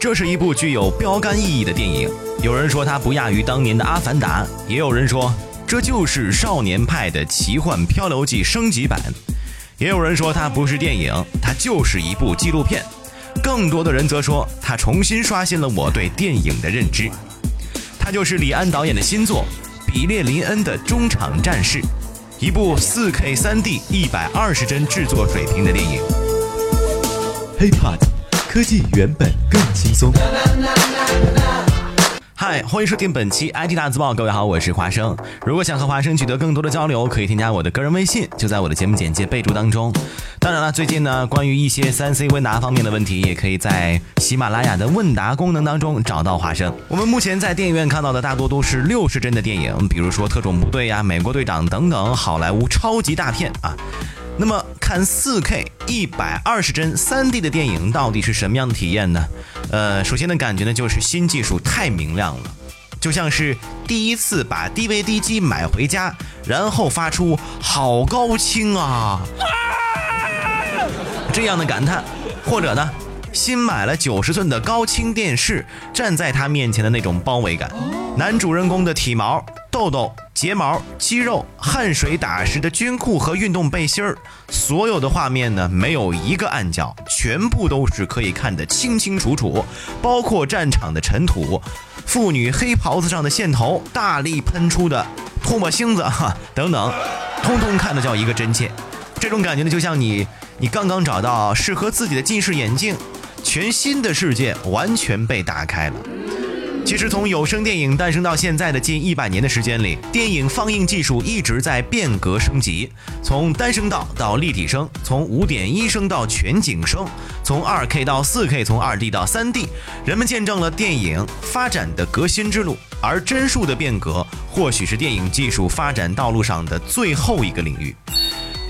这是一部具有标杆意义的电影。有人说它不亚于当年的《阿凡达》，也有人说这就是少年派的《奇幻漂流记》升级版，也有人说它不是电影，它就是一部纪录片。更多的人则说它重新刷新了我对电影的认知。它就是李安导演的新作《比列林恩的中场战事》，一部 4K 3D 120帧制作水平的电影。HeyPod，科技原本更轻松。嗨，欢迎收听本期 IT 大字报。各位好，我是华生。如果想和华生取得更多的交流，可以添加我的个人微信，就在我的节目简介备注当中。当然了，最近呢，关于一些三 C 问答方面的问题，也可以在喜马拉雅的问答功能当中找到华生。我们目前在电影院看到的大多都是六十帧的电影，比如说《特种部队》呀、《美国队长》等等好莱坞超级大片啊。那么看 4K 一百二十帧 3D 的电影到底是什么样的体验呢？呃，首先的感觉呢就是新技术太明亮了，就像是第一次把 DVD 机买回家，然后发出“好高清啊”这样的感叹，或者呢，新买了九十寸的高清电视，站在他面前的那种包围感，男主人公的体毛。痘痘、睫毛、肌肉、汗水打湿的军裤和运动背心儿，所有的画面呢，没有一个暗角，全部都是可以看得清清楚楚，包括战场的尘土、妇女黑袍子上的线头、大力喷出的唾沫星子哈等等，通通看得叫一个真切。这种感觉呢，就像你你刚刚找到适合自己的近视眼镜，全新的世界完全被打开了。其实，从有声电影诞生到现在的近一百年的时间里，电影放映技术一直在变革升级，从单声道到立体声，从五点一声到全景声，从二 K 到四 K，从二 D 到三 D，人们见证了电影发展的革新之路。而帧数的变革，或许是电影技术发展道路上的最后一个领域。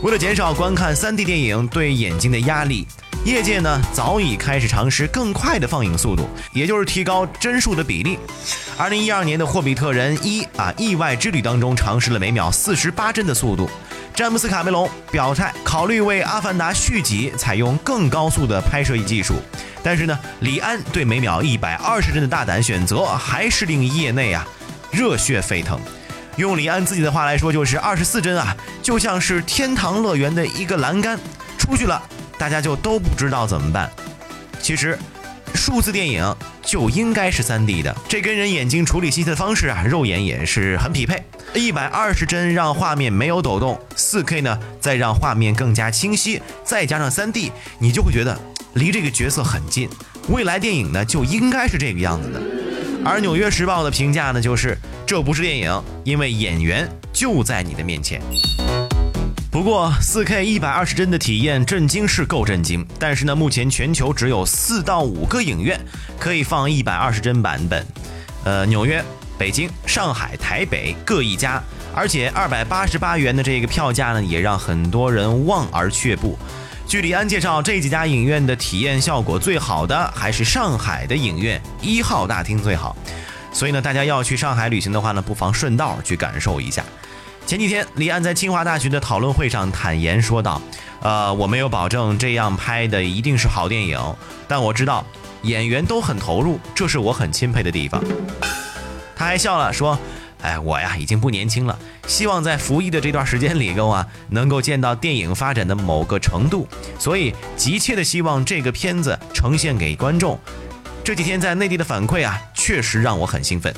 为了减少观看三 D 电影对眼睛的压力。业界呢早已开始尝试更快的放映速度，也就是提高帧数的比例。二零一二年的《霍比特人一》啊意外之旅当中尝试了每秒四十八帧的速度。詹姆斯卡梅隆表态考虑为《阿凡达》续集采用更高速的拍摄技术，但是呢，李安对每秒一百二十帧的大胆选择还是令业内啊热血沸腾。用李安自己的话来说，就是二十四帧啊，就像是天堂乐园的一个栏杆，出去了。大家就都不知道怎么办。其实，数字电影就应该是 3D 的，这跟人眼睛处理信息的方式啊，肉眼也是很匹配。一百二十帧让画面没有抖动，4K 呢再让画面更加清晰，再加上 3D，你就会觉得离这个角色很近。未来电影呢就应该是这个样子的。而《纽约时报》的评价呢就是这不是电影，因为演员就在你的面前。不过，4K 一百二十帧的体验震惊是够震惊，但是呢，目前全球只有四到五个影院可以放一百二十帧版本，呃，纽约、北京、上海、台北各一家，而且二百八十八元的这个票价呢，也让很多人望而却步。据李安介绍，这几家影院的体验效果最好的还是上海的影院一号大厅最好，所以呢，大家要去上海旅行的话呢，不妨顺道去感受一下。前几天，李安在清华大学的讨论会上坦言说道：“呃，我没有保证这样拍的一定是好电影，但我知道演员都很投入，这是我很钦佩的地方。”他还笑了说：“哎，我呀已经不年轻了，希望在服役的这段时间里，够啊能够见到电影发展的某个程度，所以急切的希望这个片子呈现给观众。这几天在内地的反馈啊，确实让我很兴奋。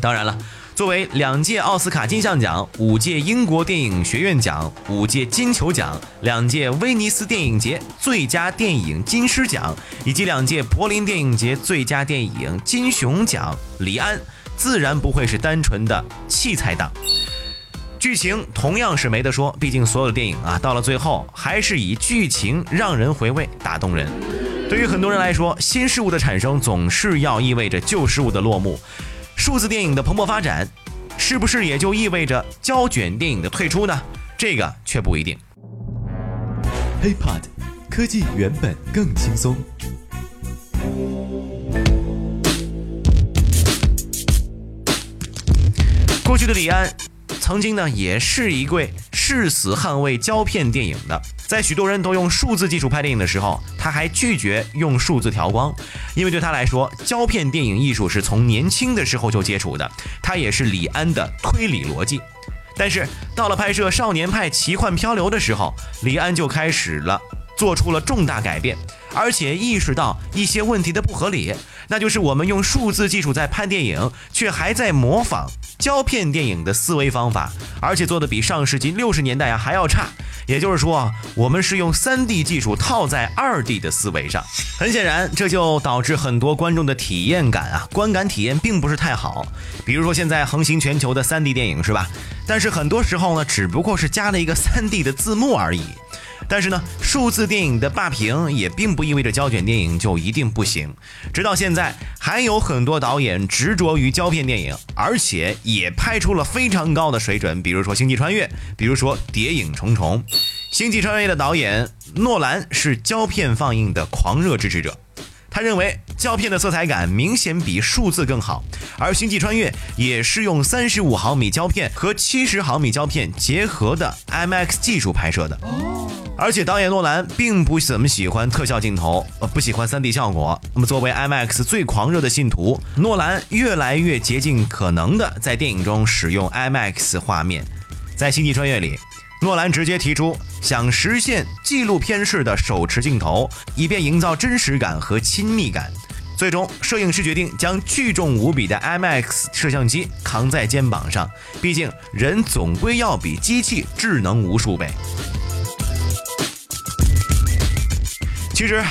当然了。”作为两届奥斯卡金像奖、五届英国电影学院奖、五届金球奖、两届威尼斯电影节最佳电影金狮奖以及两届柏林电影节最佳电影金熊奖，李安自然不会是单纯的器材党。剧情同样是没得说，毕竟所有的电影啊，到了最后还是以剧情让人回味、打动人。对于很多人来说，新事物的产生总是要意味着旧事物的落幕。数字电影的蓬勃发展，是不是也就意味着胶卷电影的退出呢？这个却不一定。HeyPod，科技原本更轻松。过去的李安，曾经呢也是一位誓死捍卫胶片电影的。在许多人都用数字技术拍电影的时候，他还拒绝用数字调光，因为对他来说，胶片电影艺术是从年轻的时候就接触的，他也是李安的推理逻辑。但是到了拍摄《少年派奇幻漂流》的时候，李安就开始了做出了重大改变，而且意识到一些问题的不合理，那就是我们用数字技术在拍电影，却还在模仿胶片电影的思维方法，而且做的比上世纪六十年代啊还要差。也就是说，我们是用 3D 技术套在 2D 的思维上。很显然，这就导致很多观众的体验感啊，观感体验并不是太好。比如说现在横行全球的 3D 电影是吧？但是很多时候呢，只不过是加了一个 3D 的字幕而已。但是呢，数字电影的霸屏也并不意味着胶卷电影就一定不行。直到现在，还有很多导演执着于胶片电影，而且也拍出了非常高的水准。比如说《星际穿越》，比如说《谍影重重》。《星际穿越》的导演诺兰是胶片放映的狂热支持者。他认为胶片的色彩感明显比数字更好，而《星际穿越》也是用三十五毫米胶片和七十毫米胶片结合的 IMAX 技术拍摄的。而且导演诺兰并不怎么喜欢特效镜头，呃，不喜欢 3D 效果。那么作为 IMAX 最狂热的信徒，诺兰越来越竭尽可能的在电影中使用 IMAX 画面。在《星际穿越》里。诺兰直接提出想实现纪录片式的手持镜头，以便营造真实感和亲密感。最终，摄影师决定将巨重无比的 IMAX 摄像机扛在肩膀上，毕竟人总归要比机器智能无数倍。其实，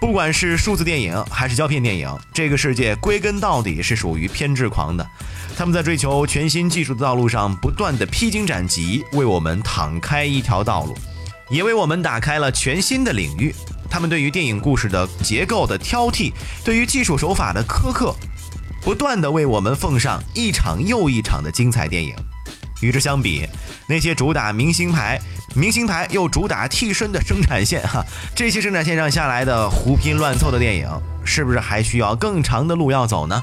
不管是数字电影还是胶片电影，这个世界归根到底是属于偏执狂的。他们在追求全新技术的道路上不断的披荆斩棘，为我们敞开一条道路，也为我们打开了全新的领域。他们对于电影故事的结构的挑剔，对于技术手法的苛刻，不断的为我们奉上一场又一场的精彩电影。与之相比，那些主打明星牌、明星牌又主打替身的生产线，哈，这些生产线上下来的胡拼乱凑的电影，是不是还需要更长的路要走呢